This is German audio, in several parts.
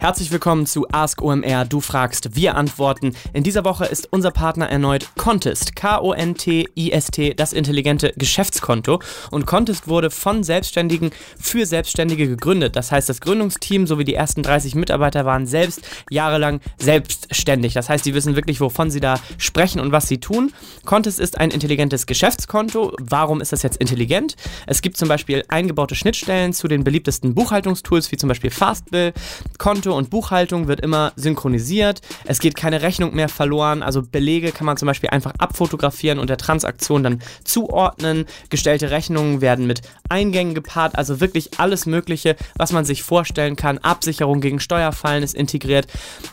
Herzlich willkommen zu Ask OMR. Du fragst, wir antworten. In dieser Woche ist unser Partner erneut Contest. K-O-N-T-I-S-T, das intelligente Geschäftskonto. Und Contest wurde von Selbstständigen für Selbstständige gegründet. Das heißt, das Gründungsteam sowie die ersten 30 Mitarbeiter waren selbst jahrelang selbstständig. Das heißt, sie wissen wirklich, wovon sie da sprechen und was sie tun. Contest ist ein intelligentes Geschäftskonto. Warum ist das jetzt intelligent? Es gibt zum Beispiel eingebaute Schnittstellen zu den beliebtesten Buchhaltungstools, wie zum Beispiel Fastbill. Konto Konto und Buchhaltung wird immer synchronisiert. Es geht keine Rechnung mehr verloren. Also Belege kann man zum Beispiel einfach abfotografieren und der Transaktion dann zuordnen. Gestellte Rechnungen werden mit Eingängen gepaart. Also wirklich alles Mögliche, was man sich vorstellen kann. Absicherung gegen Steuerfallen ist integriert.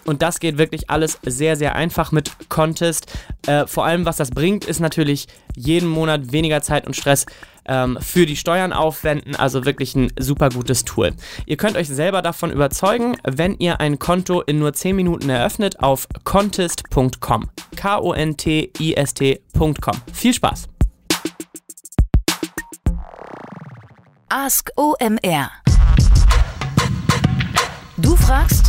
Und das geht wirklich alles sehr, sehr einfach mit Contest. Äh, vor allem, was das bringt, ist natürlich jeden Monat weniger Zeit und Stress ähm, für die Steuern aufwenden. Also wirklich ein super gutes Tool. Ihr könnt euch selber davon überzeugen, wenn ihr ein Konto in nur 10 Minuten eröffnet auf contest.com. K-O-N-T-I-S-T.com. Viel Spaß! Ask OMR. Du fragst,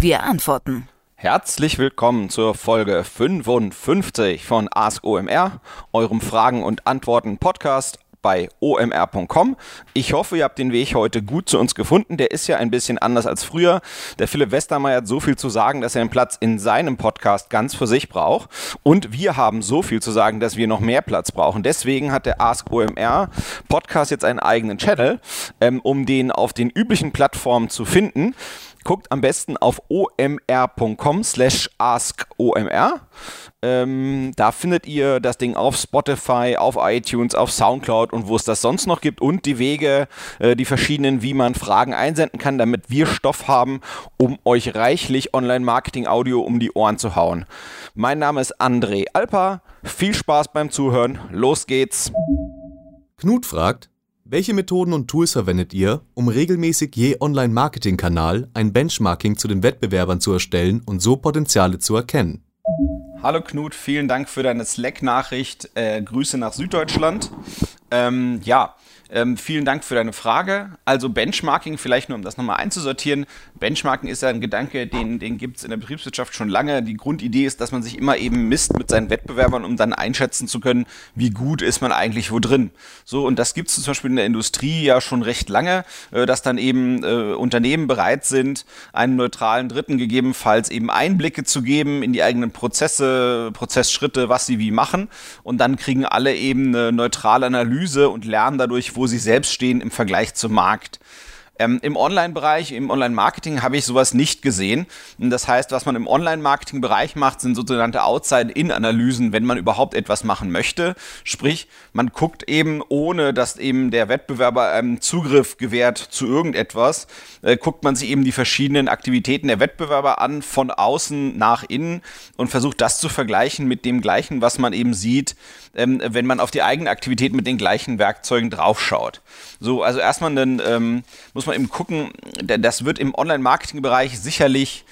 wir antworten. Herzlich willkommen zur Folge 55 von Ask OMR, eurem Fragen und Antworten Podcast bei omr.com. Ich hoffe, ihr habt den Weg heute gut zu uns gefunden. Der ist ja ein bisschen anders als früher. Der Philipp Westermeier hat so viel zu sagen, dass er einen Platz in seinem Podcast ganz für sich braucht. Und wir haben so viel zu sagen, dass wir noch mehr Platz brauchen. Deswegen hat der Ask OMR Podcast jetzt einen eigenen Channel, ähm, um den auf den üblichen Plattformen zu finden. Guckt am besten auf omr.com slash askomr. Ähm, da findet ihr das Ding auf Spotify, auf iTunes, auf Soundcloud und wo es das sonst noch gibt und die Wege, äh, die verschiedenen, wie man Fragen einsenden kann, damit wir Stoff haben, um euch reichlich Online-Marketing-Audio um die Ohren zu hauen. Mein Name ist André Alper. Viel Spaß beim Zuhören. Los geht's. Knut fragt, welche Methoden und Tools verwendet ihr, um regelmäßig je Online-Marketing-Kanal ein Benchmarking zu den Wettbewerbern zu erstellen und so Potenziale zu erkennen? Hallo Knut, vielen Dank für deine Slack-Nachricht. Äh, Grüße nach Süddeutschland. Ähm, ja, ähm, vielen Dank für deine Frage. Also Benchmarking, vielleicht nur um das nochmal einzusortieren. Benchmarking ist ja ein Gedanke, den, den gibt es in der Betriebswirtschaft schon lange. Die Grundidee ist, dass man sich immer eben misst mit seinen Wettbewerbern, um dann einschätzen zu können, wie gut ist man eigentlich wo drin. So, und das gibt es zum Beispiel in der Industrie ja schon recht lange, äh, dass dann eben äh, Unternehmen bereit sind, einen neutralen Dritten gegebenenfalls eben Einblicke zu geben in die eigenen Prozesse, Prozessschritte, was sie wie machen. Und dann kriegen alle eben eine neutrale Analyse und lernen dadurch, wo wo sie selbst stehen im Vergleich zum Markt. Ähm, Im Online-Bereich, im Online-Marketing habe ich sowas nicht gesehen. Das heißt, was man im Online-Marketing-Bereich macht, sind sogenannte Outside-In-Analysen, wenn man überhaupt etwas machen möchte. Sprich, man guckt eben, ohne dass eben der Wettbewerber einem Zugriff gewährt zu irgendetwas, äh, guckt man sich eben die verschiedenen Aktivitäten der Wettbewerber an, von außen nach innen und versucht das zu vergleichen mit dem gleichen, was man eben sieht, ähm, wenn man auf die eigene Aktivität mit den gleichen Werkzeugen draufschaut. So, also erstmal dann ähm, muss man man eben gucken, das wird im Online-Marketing-Bereich sicherlich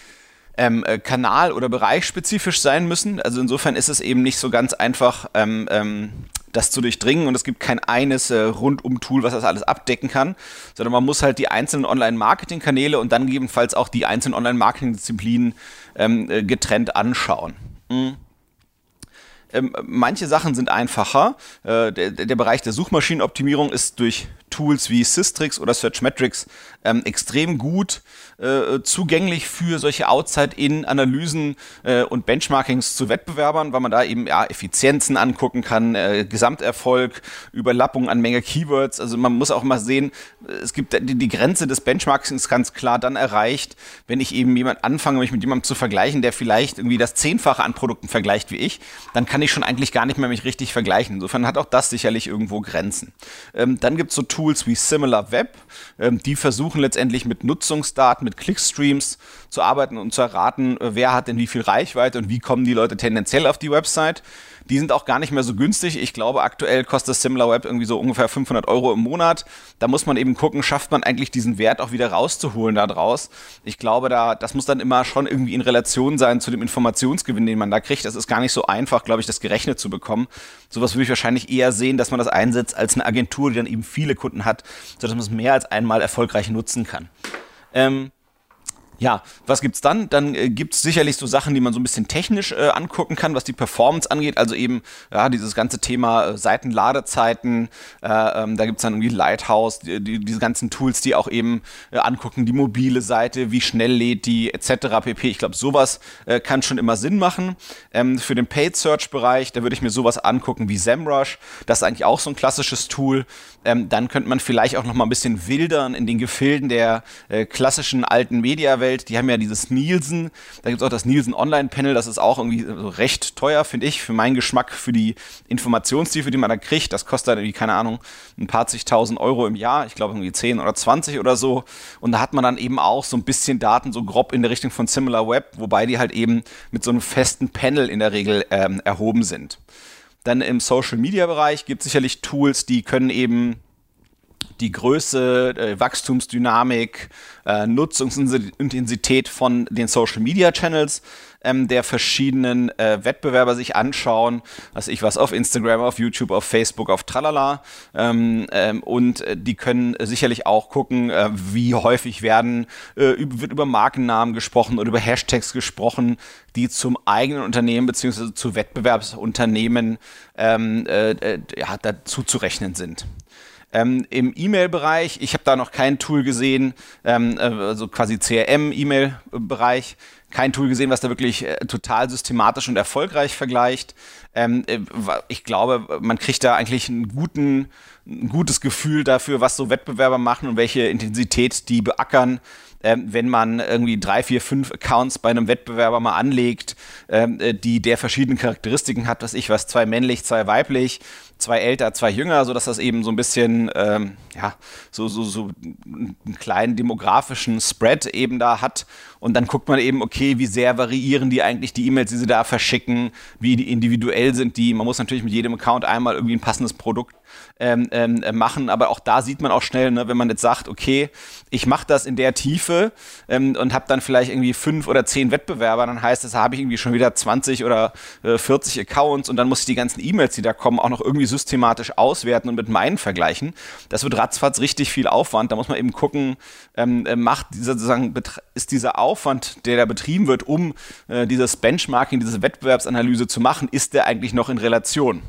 ähm, äh, kanal- oder bereichsspezifisch sein müssen. Also insofern ist es eben nicht so ganz einfach, ähm, ähm, das zu durchdringen und es gibt kein eines äh, Rundum-Tool, was das alles abdecken kann, sondern man muss halt die einzelnen Online-Marketing-Kanäle und dann gegebenenfalls auch die einzelnen Online-Marketing-Disziplinen ähm, äh, getrennt anschauen. Mhm. Ähm, manche Sachen sind einfacher. Äh, der, der, Bereich der Suchmaschinenoptimierung ist durch Tools wie Systrix oder Searchmetrics ähm, extrem gut äh, zugänglich für solche Outside-In-Analysen äh, und Benchmarkings zu Wettbewerbern, weil man da eben ja, Effizienzen angucken kann, äh, Gesamterfolg, Überlappung an Menge Keywords. Also man muss auch mal sehen, es gibt die, die Grenze des Benchmarkings ganz klar dann erreicht, wenn ich eben jemand anfange, mich mit jemandem zu vergleichen, der vielleicht irgendwie das Zehnfache an Produkten vergleicht wie ich, dann kann ich schon eigentlich gar nicht mehr mich richtig vergleichen. Insofern hat auch das sicherlich irgendwo Grenzen. Ähm, dann gibt es so Tools wie SimilarWeb, ähm, die versuchen letztendlich mit Nutzungsdaten, mit Clickstreams zu arbeiten und zu erraten, äh, wer hat denn wie viel Reichweite und wie kommen die Leute tendenziell auf die Website. Die sind auch gar nicht mehr so günstig. Ich glaube, aktuell kostet SimilarWeb irgendwie so ungefähr 500 Euro im Monat. Da muss man eben gucken, schafft man eigentlich diesen Wert auch wieder rauszuholen da draus. Ich glaube, da, das muss dann immer schon irgendwie in Relation sein zu dem Informationsgewinn, den man da kriegt. Das ist gar nicht so einfach, glaube ich, das gerechnet zu bekommen. Sowas würde ich wahrscheinlich eher sehen, dass man das einsetzt als eine Agentur, die dann eben viele Kunden hat, sodass man es mehr als einmal erfolgreich nutzen kann. Ähm, ja, was gibt's dann? Dann äh, gibt's sicherlich so Sachen, die man so ein bisschen technisch äh, angucken kann, was die Performance angeht. Also eben, ja, dieses ganze Thema äh, Seitenladezeiten, äh, ähm, da gibt's dann irgendwie Lighthouse, die, die, diese ganzen Tools, die auch eben äh, angucken, die mobile Seite, wie schnell lädt die, etc. pp. Ich glaube, sowas äh, kann schon immer Sinn machen. Ähm, für den Paid Search-Bereich, da würde ich mir sowas angucken wie SEMrush. Das ist eigentlich auch so ein klassisches Tool. Ähm, dann könnte man vielleicht auch noch mal ein bisschen wildern in den Gefilden der klassischen alten Mediawelt Welt, die haben ja dieses Nielsen, da gibt es auch das Nielsen Online-Panel, das ist auch irgendwie so recht teuer, finde ich, für meinen Geschmack, für die Informationstiefe, die man da kriegt. Das kostet dann irgendwie, keine Ahnung, ein paar zigtausend Euro im Jahr, ich glaube irgendwie 10 oder 20 oder so. Und da hat man dann eben auch so ein bisschen Daten so grob in der Richtung von SimilarWeb, wobei die halt eben mit so einem festen Panel in der Regel ähm, erhoben sind. Dann im Social Media Bereich gibt es sicherlich Tools, die können eben die Größe, äh, Wachstumsdynamik, äh, Nutzungsintensität von den Social Media Channels ähm, der verschiedenen äh, Wettbewerber sich anschauen, was ich was auf Instagram, auf YouTube, auf Facebook, auf Tralala. Ähm, ähm, und äh, die können sicherlich auch gucken, äh, wie häufig werden, äh, wird über Markennamen gesprochen oder über Hashtags gesprochen, die zum eigenen Unternehmen bzw. zu Wettbewerbsunternehmen ähm, äh, äh, ja, dazu zu rechnen sind. Ähm, Im E-Mail-Bereich, ich habe da noch kein Tool gesehen, ähm, äh, also quasi CRM-E-Mail-Bereich, kein Tool gesehen, was da wirklich äh, total systematisch und erfolgreich vergleicht. Ähm, äh, ich glaube, man kriegt da eigentlich einen guten, ein gutes Gefühl dafür, was so Wettbewerber machen und welche Intensität die beackern ähm, wenn man irgendwie drei, vier, fünf Accounts bei einem Wettbewerber mal anlegt, ähm, äh, die der verschiedene Charakteristiken hat, was ich was, zwei männlich, zwei weiblich, zwei älter, zwei jünger, so dass das eben so ein bisschen, ähm, ja, so, so, so einen kleinen demografischen Spread eben da hat. Und dann guckt man eben, okay, wie sehr variieren die eigentlich die E-Mails, die sie da verschicken, wie individuell sind die. Man muss natürlich mit jedem Account einmal irgendwie ein passendes Produkt ähm, ähm, machen. Aber auch da sieht man auch schnell, ne, wenn man jetzt sagt, okay, ich mache das in der Tiefe ähm, und habe dann vielleicht irgendwie fünf oder zehn Wettbewerber, dann heißt das, habe ich irgendwie schon wieder 20 oder äh, 40 Accounts und dann muss ich die ganzen E-Mails, die da kommen, auch noch irgendwie systematisch auswerten und mit meinen vergleichen. Das wird ratzfatz richtig viel Aufwand. Da muss man eben gucken, ähm, äh, macht dieser sozusagen ist dieser Aufwand, der da betrieben wird, um äh, dieses Benchmarking, diese Wettbewerbsanalyse zu machen, ist der eigentlich noch in Relation?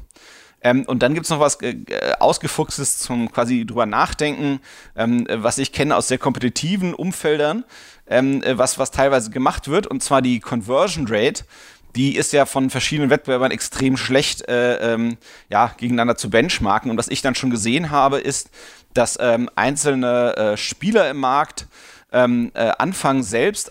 Ähm, und dann gibt es noch was äh, Ausgefuchstes zum quasi drüber nachdenken, ähm, was ich kenne aus sehr kompetitiven Umfeldern, ähm, äh, was, was teilweise gemacht wird, und zwar die Conversion Rate. Die ist ja von verschiedenen Wettbewerbern extrem schlecht äh, ähm, ja, gegeneinander zu benchmarken. Und was ich dann schon gesehen habe, ist, dass ähm, einzelne äh, Spieler im Markt ähm, äh, anfangen, selbst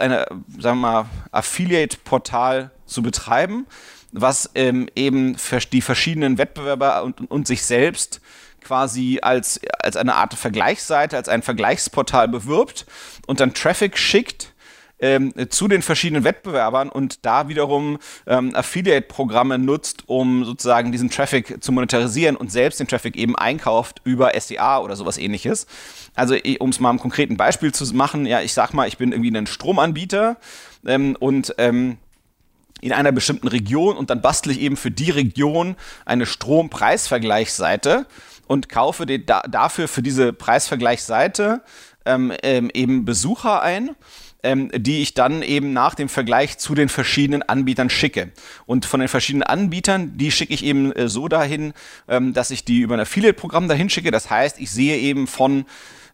mal, Affiliate-Portal zu betreiben was ähm, eben die verschiedenen Wettbewerber und, und sich selbst quasi als, als eine Art Vergleichsseite, als ein Vergleichsportal bewirbt und dann Traffic schickt ähm, zu den verschiedenen Wettbewerbern und da wiederum ähm, Affiliate-Programme nutzt, um sozusagen diesen Traffic zu monetarisieren und selbst den Traffic eben einkauft über SEA oder sowas ähnliches. Also um es mal ein konkreten Beispiel zu machen, ja, ich sag mal, ich bin irgendwie ein Stromanbieter ähm, und ähm, in einer bestimmten Region und dann bastle ich eben für die Region eine Strompreisvergleichsseite und kaufe da, dafür für diese Preisvergleichsseite ähm, ähm, eben Besucher ein. Ähm, die ich dann eben nach dem Vergleich zu den verschiedenen Anbietern schicke. Und von den verschiedenen Anbietern, die schicke ich eben äh, so dahin, ähm, dass ich die über ein Affiliate-Programm dahin schicke. Das heißt, ich sehe eben von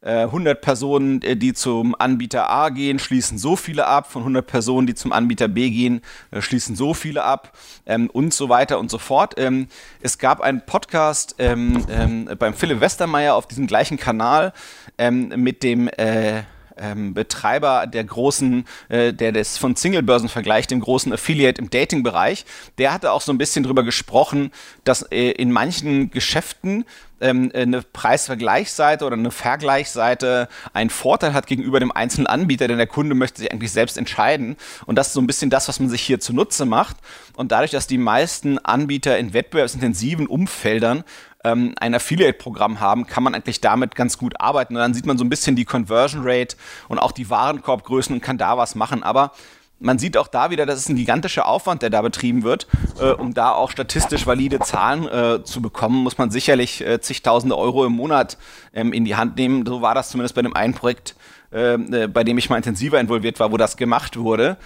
100 äh, Personen, äh, die zum Anbieter A gehen, schließen so viele ab. Von 100 Personen, die zum Anbieter B gehen, äh, schließen so viele ab ähm, und so weiter und so fort. Ähm, es gab einen Podcast ähm, ähm beim Philipp Westermeier auf diesem gleichen Kanal ähm, mit dem äh, ähm, Betreiber der großen, äh, der das von Singlebörsen vergleicht, dem großen Affiliate im Dating-Bereich, der hatte auch so ein bisschen drüber gesprochen, dass äh, in manchen Geschäften ähm, eine Preisvergleichsseite oder eine Vergleichsseite einen Vorteil hat gegenüber dem einzelnen Anbieter, denn der Kunde möchte sich eigentlich selbst entscheiden. Und das ist so ein bisschen das, was man sich hier zunutze macht. Und dadurch, dass die meisten Anbieter in wettbewerbsintensiven Umfeldern ähm, ein Affiliate-Programm haben, kann man eigentlich damit ganz gut arbeiten. Und dann sieht man so ein bisschen die Conversion Rate und auch die Warenkorbgrößen und kann da was machen. Aber man sieht auch da wieder, das ist ein gigantischer Aufwand, der da betrieben wird. Äh, um da auch statistisch valide Zahlen äh, zu bekommen, muss man sicherlich äh, zigtausende Euro im Monat ähm, in die Hand nehmen. So war das zumindest bei dem einen Projekt ähm, äh, bei dem ich mal intensiver involviert war, wo das gemacht wurde.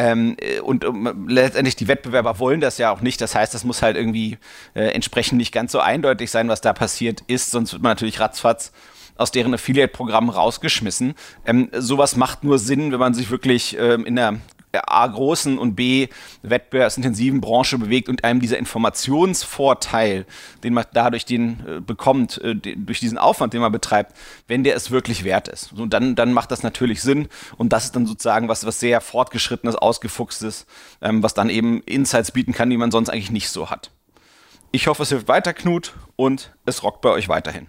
Ähm, äh, und um, letztendlich die Wettbewerber wollen das ja auch nicht. Das heißt, das muss halt irgendwie äh, entsprechend nicht ganz so eindeutig sein, was da passiert ist. Sonst wird man natürlich ratzfatz aus deren Affiliate-Programm rausgeschmissen. Ähm, sowas macht nur Sinn, wenn man sich wirklich ähm, in der A großen und B wettbewerbsintensiven Branche bewegt und einem dieser Informationsvorteil, den man dadurch den äh, bekommt, äh, den, durch diesen Aufwand, den man betreibt, wenn der es wirklich wert ist. So, dann, dann macht das natürlich Sinn und das ist dann sozusagen was, was sehr fortgeschrittenes, ausgefuchstes, ähm, was dann eben Insights bieten kann, die man sonst eigentlich nicht so hat. Ich hoffe, es hilft weiter, Knut, und es rockt bei euch weiterhin.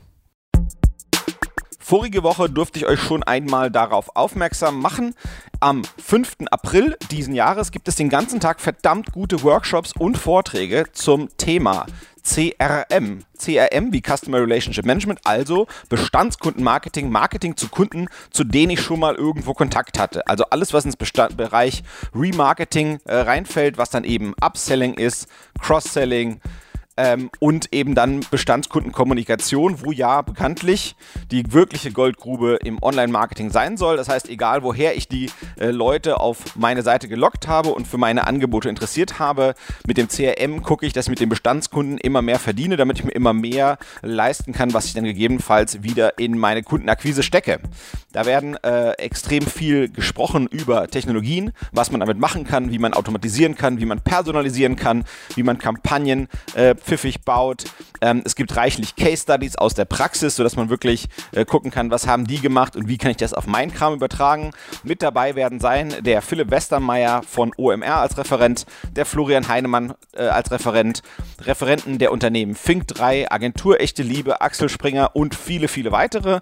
Vorige Woche durfte ich euch schon einmal darauf aufmerksam machen. Am 5. April diesen Jahres gibt es den ganzen Tag verdammt gute Workshops und Vorträge zum Thema CRM. CRM wie Customer Relationship Management, also Bestandskundenmarketing, Marketing zu Kunden, zu denen ich schon mal irgendwo Kontakt hatte. Also alles, was ins Bestand Bereich Remarketing äh, reinfällt, was dann eben Upselling ist, Cross-Selling, ähm, und eben dann Bestandskundenkommunikation, wo ja bekanntlich die wirkliche Goldgrube im Online-Marketing sein soll. Das heißt, egal woher ich die äh, Leute auf meine Seite gelockt habe und für meine Angebote interessiert habe, mit dem CRM gucke ich, dass ich mit den Bestandskunden immer mehr verdiene, damit ich mir immer mehr leisten kann, was ich dann gegebenenfalls wieder in meine Kundenakquise stecke. Da werden äh, extrem viel gesprochen über Technologien, was man damit machen kann, wie man automatisieren kann, wie man personalisieren kann, wie man Kampagnen äh, pfiffig baut. Ähm, es gibt reichlich Case Studies aus der Praxis, sodass man wirklich äh, gucken kann, was haben die gemacht und wie kann ich das auf meinen Kram übertragen. Mit dabei werden sein der Philipp Westermeier von OMR als Referent, der Florian Heinemann äh, als Referent, Referenten der Unternehmen Fink 3, Agentur Echte Liebe, Axel Springer und viele, viele weitere.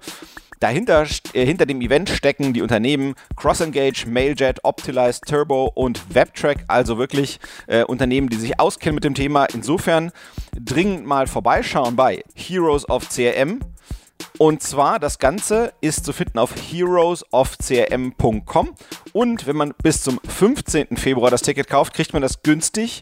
Dahinter, äh, hinter dem Event stecken die Unternehmen CrossEngage, Mailjet, Optilize, Turbo und WebTrack, also wirklich äh, Unternehmen, die sich auskennen mit dem Thema. Insofern dringend mal vorbeischauen bei Heroes of CRM. Und zwar, das Ganze ist zu finden auf heroesofcrm.com. Und wenn man bis zum 15. Februar das Ticket kauft, kriegt man das günstig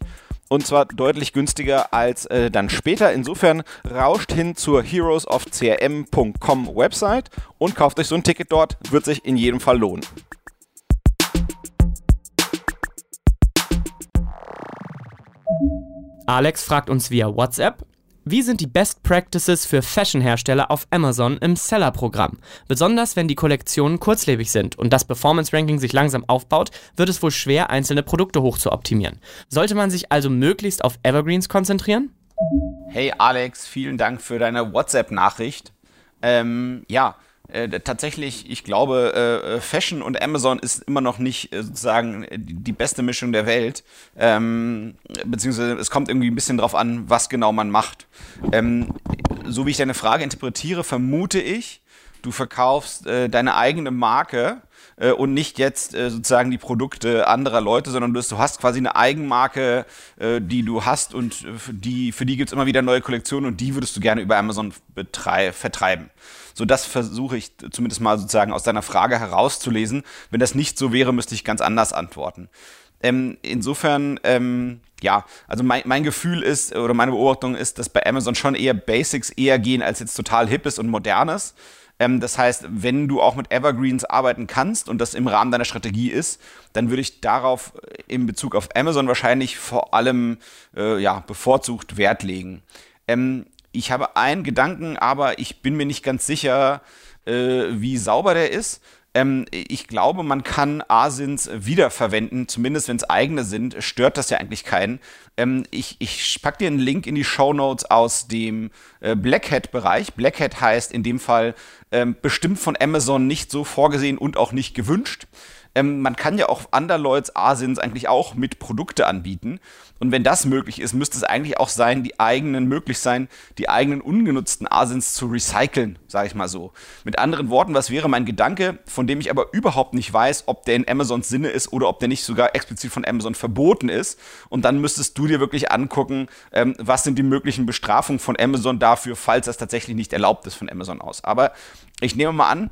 und zwar deutlich günstiger als äh, dann später. Insofern rauscht hin zur heroesofcrm.com Website und kauft euch so ein Ticket dort, wird sich in jedem Fall lohnen. Alex fragt uns via WhatsApp, wie sind die Best Practices für Fashion-Hersteller auf Amazon im Seller-Programm? Besonders wenn die Kollektionen kurzlebig sind und das Performance-Ranking sich langsam aufbaut, wird es wohl schwer, einzelne Produkte hoch zu optimieren. Sollte man sich also möglichst auf Evergreens konzentrieren? Hey Alex, vielen Dank für deine WhatsApp-Nachricht. Ähm, ja, äh, tatsächlich, ich glaube, äh, äh, Fashion und Amazon ist immer noch nicht äh, sozusagen die beste Mischung der Welt. Ähm, beziehungsweise es kommt irgendwie ein bisschen drauf an, was genau man macht. Ähm, so wie ich deine Frage interpretiere, vermute ich, du verkaufst äh, deine eigene Marke äh, und nicht jetzt sozusagen die Produkte anderer Leute, sondern du, hast quasi eine Eigenmarke, die du hast und die, für die gibt es immer wieder neue Kollektionen und die würdest du gerne über Amazon vertreiben. So, das versuche ich zumindest mal sozusagen aus deiner Frage herauszulesen. Wenn das nicht so wäre, müsste ich ganz anders antworten. Ähm, insofern, ähm, ja, also mein, mein Gefühl ist, oder meine Beobachtung ist, dass bei Amazon schon eher Basics eher gehen als jetzt total Hippes und Modernes. Ähm, das heißt, wenn du auch mit Evergreens arbeiten kannst und das im Rahmen deiner Strategie ist, dann würde ich darauf in Bezug auf Amazon wahrscheinlich vor allem äh, ja, bevorzugt Wert legen. Ähm, ich habe einen Gedanken, aber ich bin mir nicht ganz sicher, äh, wie sauber der ist. Ähm, ich glaube, man kann Asins wiederverwenden, zumindest wenn es eigene sind, stört das ja eigentlich keinen. Ähm, ich, ich pack dir einen Link in die Show Notes aus dem äh, Black Hat-Bereich. Black Hat heißt in dem Fall ähm, bestimmt von Amazon nicht so vorgesehen und auch nicht gewünscht. Ähm, man kann ja auch Underlords Asins eigentlich auch mit Produkte anbieten. Und wenn das möglich ist, müsste es eigentlich auch sein, die eigenen, möglich sein, die eigenen ungenutzten Asins zu recyceln, sage ich mal so. Mit anderen Worten, was wäre mein Gedanke, von dem ich aber überhaupt nicht weiß, ob der in Amazons Sinne ist oder ob der nicht sogar explizit von Amazon verboten ist. Und dann müsstest du dir wirklich angucken, ähm, was sind die möglichen Bestrafungen von Amazon dafür, falls das tatsächlich nicht erlaubt ist von Amazon aus. Aber ich nehme mal an,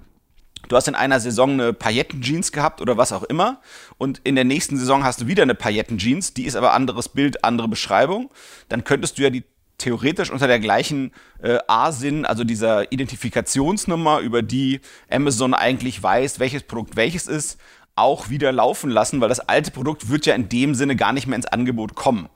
Du hast in einer Saison eine Pailletten-Jeans gehabt oder was auch immer. Und in der nächsten Saison hast du wieder eine Pailletten-Jeans. Die ist aber anderes Bild, andere Beschreibung. Dann könntest du ja die theoretisch unter der gleichen äh, A-Sinn, also dieser Identifikationsnummer, über die Amazon eigentlich weiß, welches Produkt welches ist, auch wieder laufen lassen, weil das alte Produkt wird ja in dem Sinne gar nicht mehr ins Angebot kommen.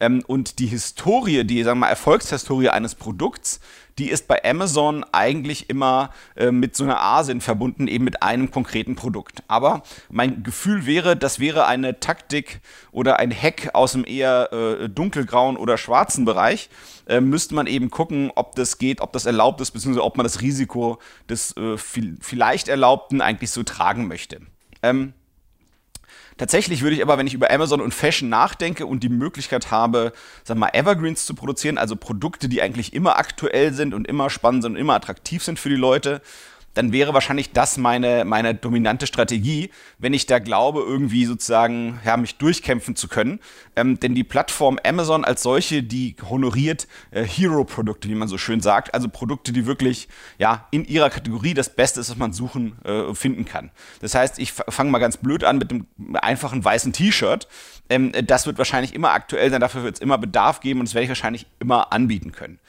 Ähm, und die Historie, die sagen wir mal Erfolgshistorie eines Produkts, die ist bei Amazon eigentlich immer äh, mit so einer ASIN verbunden, eben mit einem konkreten Produkt. Aber mein Gefühl wäre, das wäre eine Taktik oder ein Hack aus dem eher äh, dunkelgrauen oder schwarzen Bereich. Äh, müsste man eben gucken, ob das geht, ob das erlaubt ist, beziehungsweise ob man das Risiko des äh, vielleicht Erlaubten eigentlich so tragen möchte. Ähm, Tatsächlich würde ich aber, wenn ich über Amazon und Fashion nachdenke und die Möglichkeit habe, sagen mal, Evergreens zu produzieren, also Produkte, die eigentlich immer aktuell sind und immer spannend sind und immer attraktiv sind für die Leute, dann wäre wahrscheinlich das meine, meine dominante Strategie, wenn ich da glaube, irgendwie sozusagen ja, mich durchkämpfen zu können. Ähm, denn die Plattform Amazon als solche, die honoriert äh, Hero-Produkte, wie man so schön sagt, also Produkte, die wirklich ja, in ihrer Kategorie das Beste ist, was man suchen, äh, finden kann. Das heißt, ich fange mal ganz blöd an mit einem einfachen weißen T-Shirt. Ähm, das wird wahrscheinlich immer aktuell sein, dafür wird es immer Bedarf geben und das werde ich wahrscheinlich immer anbieten können.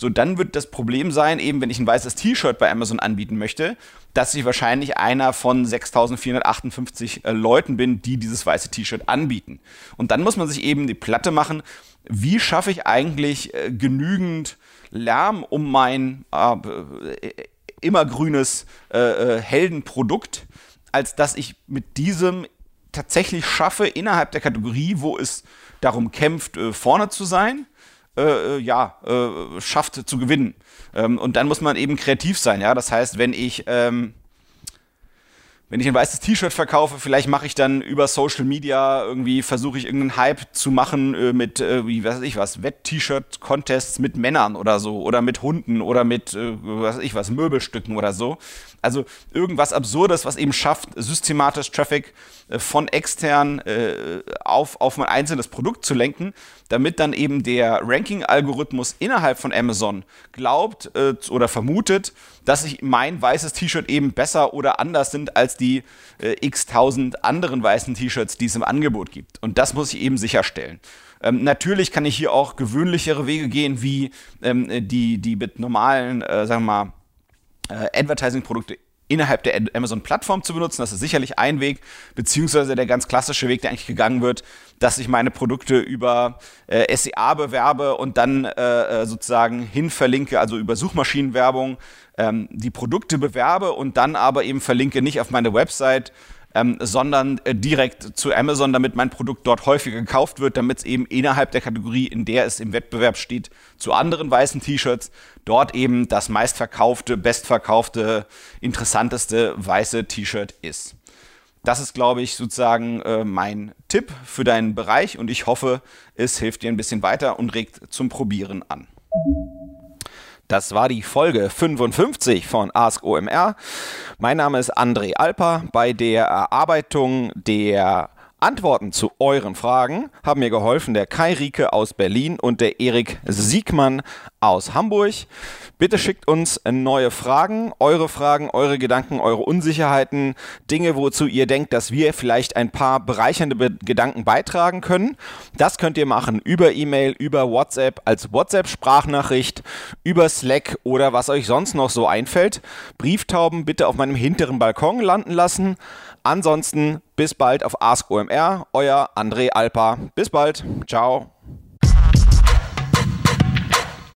So, dann wird das Problem sein, eben wenn ich ein weißes T-Shirt bei Amazon anbieten möchte, dass ich wahrscheinlich einer von 6458 äh, Leuten bin, die dieses weiße T-Shirt anbieten. Und dann muss man sich eben die Platte machen, wie schaffe ich eigentlich äh, genügend Lärm um mein äh, immergrünes äh, äh, Heldenprodukt, als dass ich mit diesem tatsächlich schaffe, innerhalb der Kategorie, wo es darum kämpft, äh, vorne zu sein, äh, äh, ja, äh, schafft zu gewinnen. Ähm, und dann muss man eben kreativ sein, ja. Das heißt, wenn ich ähm, wenn ich ein weißes T-Shirt verkaufe, vielleicht mache ich dann über Social Media irgendwie, versuche ich irgendeinen Hype zu machen äh, mit, äh, wie weiß ich was, Wett-T-Shirt-Contests mit Männern oder so oder mit Hunden oder mit, äh, was ich was, Möbelstücken oder so. Also irgendwas Absurdes, was eben schafft, systematisch Traffic äh, von extern äh, auf, auf mein einzelnes Produkt zu lenken, damit dann eben der Ranking-Algorithmus innerhalb von Amazon glaubt äh, oder vermutet, dass ich mein weißes T-Shirt eben besser oder anders sind als die äh, x tausend anderen weißen T-Shirts, die es im Angebot gibt. Und das muss ich eben sicherstellen. Ähm, natürlich kann ich hier auch gewöhnlichere Wege gehen, wie ähm, die, die mit normalen, äh, sagen wir mal, äh, Advertising-Produkte innerhalb der Amazon-Plattform zu benutzen. Das ist sicherlich ein Weg, beziehungsweise der ganz klassische Weg, der eigentlich gegangen wird, dass ich meine Produkte über äh, SEA bewerbe und dann äh, äh, sozusagen hin verlinke, also über Suchmaschinenwerbung, ähm, die Produkte bewerbe und dann aber eben verlinke nicht auf meine Website, ähm, sondern äh, direkt zu Amazon, damit mein Produkt dort häufiger gekauft wird, damit es eben innerhalb der Kategorie, in der es im Wettbewerb steht, zu anderen weißen T-Shirts, dort eben das meistverkaufte, bestverkaufte, interessanteste weiße T-Shirt ist. Das ist, glaube ich, sozusagen äh, mein Tipp für deinen Bereich und ich hoffe, es hilft dir ein bisschen weiter und regt zum Probieren an. Das war die Folge 55 von Ask OMR. Mein Name ist André Alper. Bei der Erarbeitung der Antworten zu euren Fragen haben mir geholfen der Kai Rieke aus Berlin und der Erik Siegmann aus Hamburg. Bitte schickt uns neue Fragen, eure Fragen, eure Gedanken, eure Unsicherheiten, Dinge, wozu ihr denkt, dass wir vielleicht ein paar bereichernde Be Gedanken beitragen können. Das könnt ihr machen über E-Mail, über WhatsApp, als WhatsApp-Sprachnachricht, über Slack oder was euch sonst noch so einfällt. Brieftauben bitte auf meinem hinteren Balkon landen lassen. Ansonsten bis bald auf Ask OMR, euer André Alpa. Bis bald. Ciao.